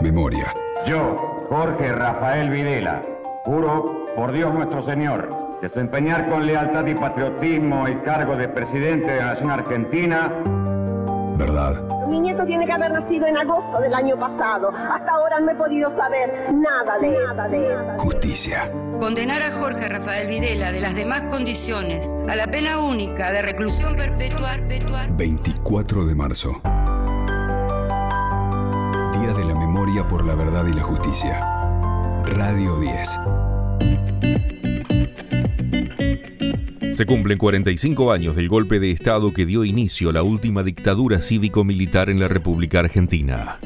Memoria. Yo, Jorge Rafael Videla, juro por Dios nuestro Señor desempeñar con lealtad y patriotismo el cargo de presidente de la Nación Argentina. Verdad. Mi nieto tiene que haber nacido en agosto del año pasado. Hasta ahora no he podido saber nada de nada de él. Justicia. Condenar a Jorge Rafael Videla de las demás condiciones a la pena única de reclusión perpetua. 24 de marzo. Por la Verdad y la Justicia. Radio 10. Se cumplen 45 años del golpe de Estado que dio inicio a la última dictadura cívico-militar en la República Argentina.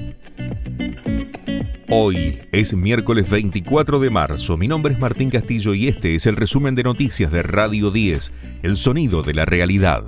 Hoy es miércoles 24 de marzo. Mi nombre es Martín Castillo y este es el resumen de noticias de Radio 10, el sonido de la realidad.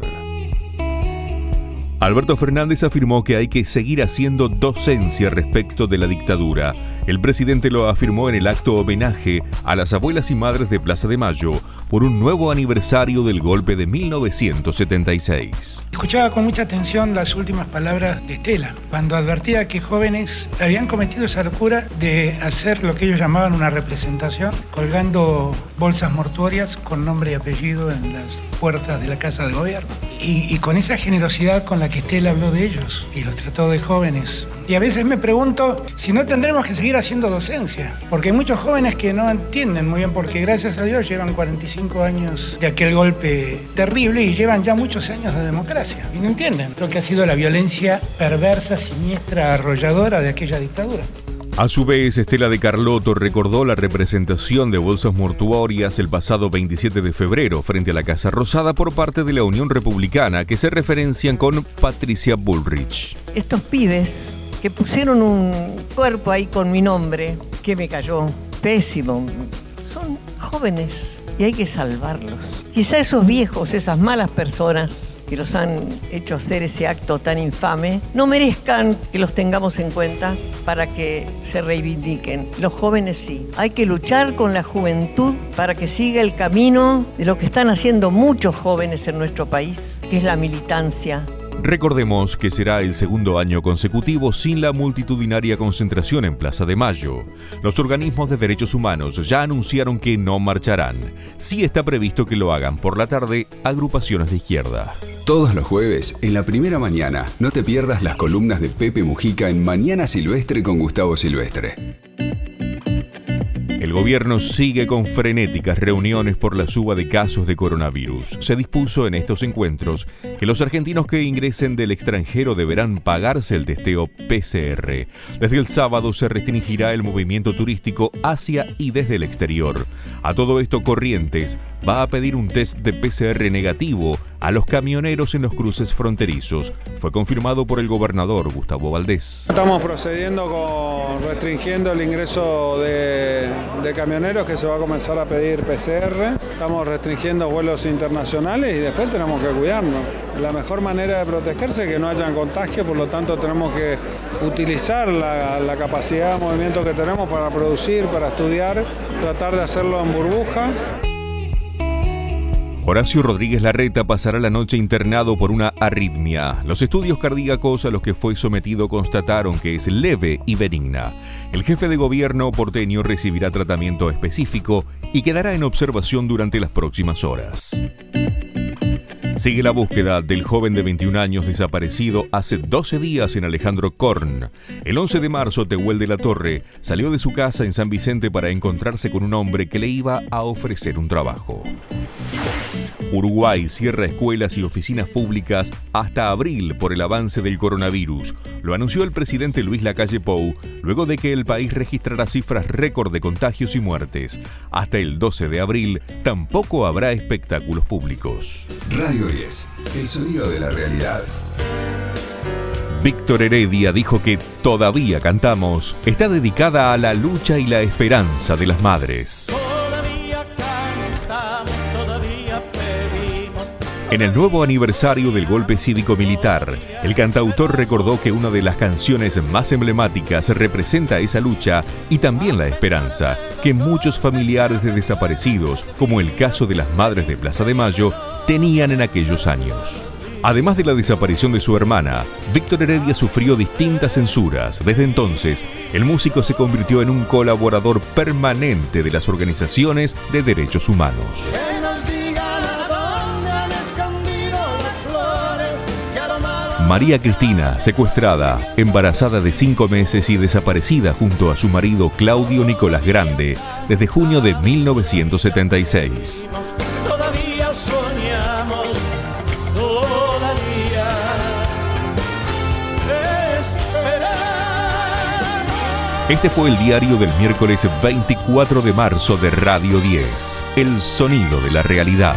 Alberto Fernández afirmó que hay que seguir haciendo docencia respecto de la dictadura. El presidente lo afirmó en el acto homenaje a las abuelas y madres de Plaza de Mayo por un nuevo aniversario del golpe de 1976. Escuchaba con mucha atención las últimas palabras de Estela, cuando advertía que jóvenes habían cometido esa locura de hacer lo que ellos llamaban una representación, colgando bolsas mortuorias con nombre y apellido en las puertas de la Casa de Gobierno. Y, y con esa generosidad con la que Estela habló de ellos y los trató de jóvenes. Y a veces me pregunto si no tendremos que seguir haciendo docencia, porque hay muchos jóvenes que no entienden muy bien, porque gracias a Dios llevan 45 años de aquel golpe terrible y llevan ya muchos años de democracia. Y no entienden lo que ha sido la violencia perversa, siniestra, arrolladora de aquella dictadura. A su vez, Estela de Carlotto recordó la representación de bolsas mortuorias el pasado 27 de febrero frente a la Casa Rosada por parte de la Unión Republicana, que se referencian con Patricia Bullrich. Estos pibes que pusieron un cuerpo ahí con mi nombre, que me cayó pésimo, son jóvenes y hay que salvarlos. Quizá esos viejos, esas malas personas que los han hecho hacer ese acto tan infame, no merezcan que los tengamos en cuenta para que se reivindiquen. Los jóvenes sí. Hay que luchar con la juventud para que siga el camino de lo que están haciendo muchos jóvenes en nuestro país, que es la militancia, Recordemos que será el segundo año consecutivo sin la multitudinaria concentración en Plaza de Mayo. Los organismos de derechos humanos ya anunciaron que no marcharán. Sí está previsto que lo hagan por la tarde agrupaciones de izquierda. Todos los jueves, en la primera mañana, no te pierdas las columnas de Pepe Mujica en Mañana Silvestre con Gustavo Silvestre. Gobierno sigue con frenéticas reuniones por la suba de casos de coronavirus. Se dispuso en estos encuentros que los argentinos que ingresen del extranjero deberán pagarse el testeo PCR. Desde el sábado se restringirá el movimiento turístico hacia y desde el exterior. A todo esto, Corrientes va a pedir un test de PCR negativo a los camioneros en los cruces fronterizos. Fue confirmado por el gobernador Gustavo Valdés. Estamos procediendo con restringiendo el ingreso de, camioneros que se va a comenzar a pedir PCR. Estamos restringiendo vuelos internacionales y después tenemos que cuidarnos. La mejor manera de protegerse es que no hayan contagio, por lo tanto tenemos que utilizar la, la capacidad de movimiento que tenemos para producir, para estudiar, tratar de hacerlo en burbuja. Horacio Rodríguez Larreta pasará la noche internado por una arritmia. Los estudios cardíacos a los que fue sometido constataron que es leve y benigna. El jefe de gobierno porteño recibirá tratamiento específico y quedará en observación durante las próximas horas. Sigue la búsqueda del joven de 21 años desaparecido hace 12 días en Alejandro Korn. El 11 de marzo, Tehuel de la Torre salió de su casa en San Vicente para encontrarse con un hombre que le iba a ofrecer un trabajo. Uruguay cierra escuelas y oficinas públicas hasta abril por el avance del coronavirus. Lo anunció el presidente Luis Lacalle Pou luego de que el país registrara cifras récord de contagios y muertes. Hasta el 12 de abril tampoco habrá espectáculos públicos. Radio 10, el sonido de la realidad. Víctor Heredia dijo que Todavía cantamos está dedicada a la lucha y la esperanza de las madres. En el nuevo aniversario del golpe cívico-militar, el cantautor recordó que una de las canciones más emblemáticas representa esa lucha y también la esperanza que muchos familiares de desaparecidos, como el caso de las madres de Plaza de Mayo, tenían en aquellos años. Además de la desaparición de su hermana, Víctor Heredia sufrió distintas censuras. Desde entonces, el músico se convirtió en un colaborador permanente de las organizaciones de derechos humanos. María Cristina, secuestrada, embarazada de cinco meses y desaparecida junto a su marido Claudio Nicolás Grande desde junio de 1976. Este fue el diario del miércoles 24 de marzo de Radio 10, El Sonido de la Realidad.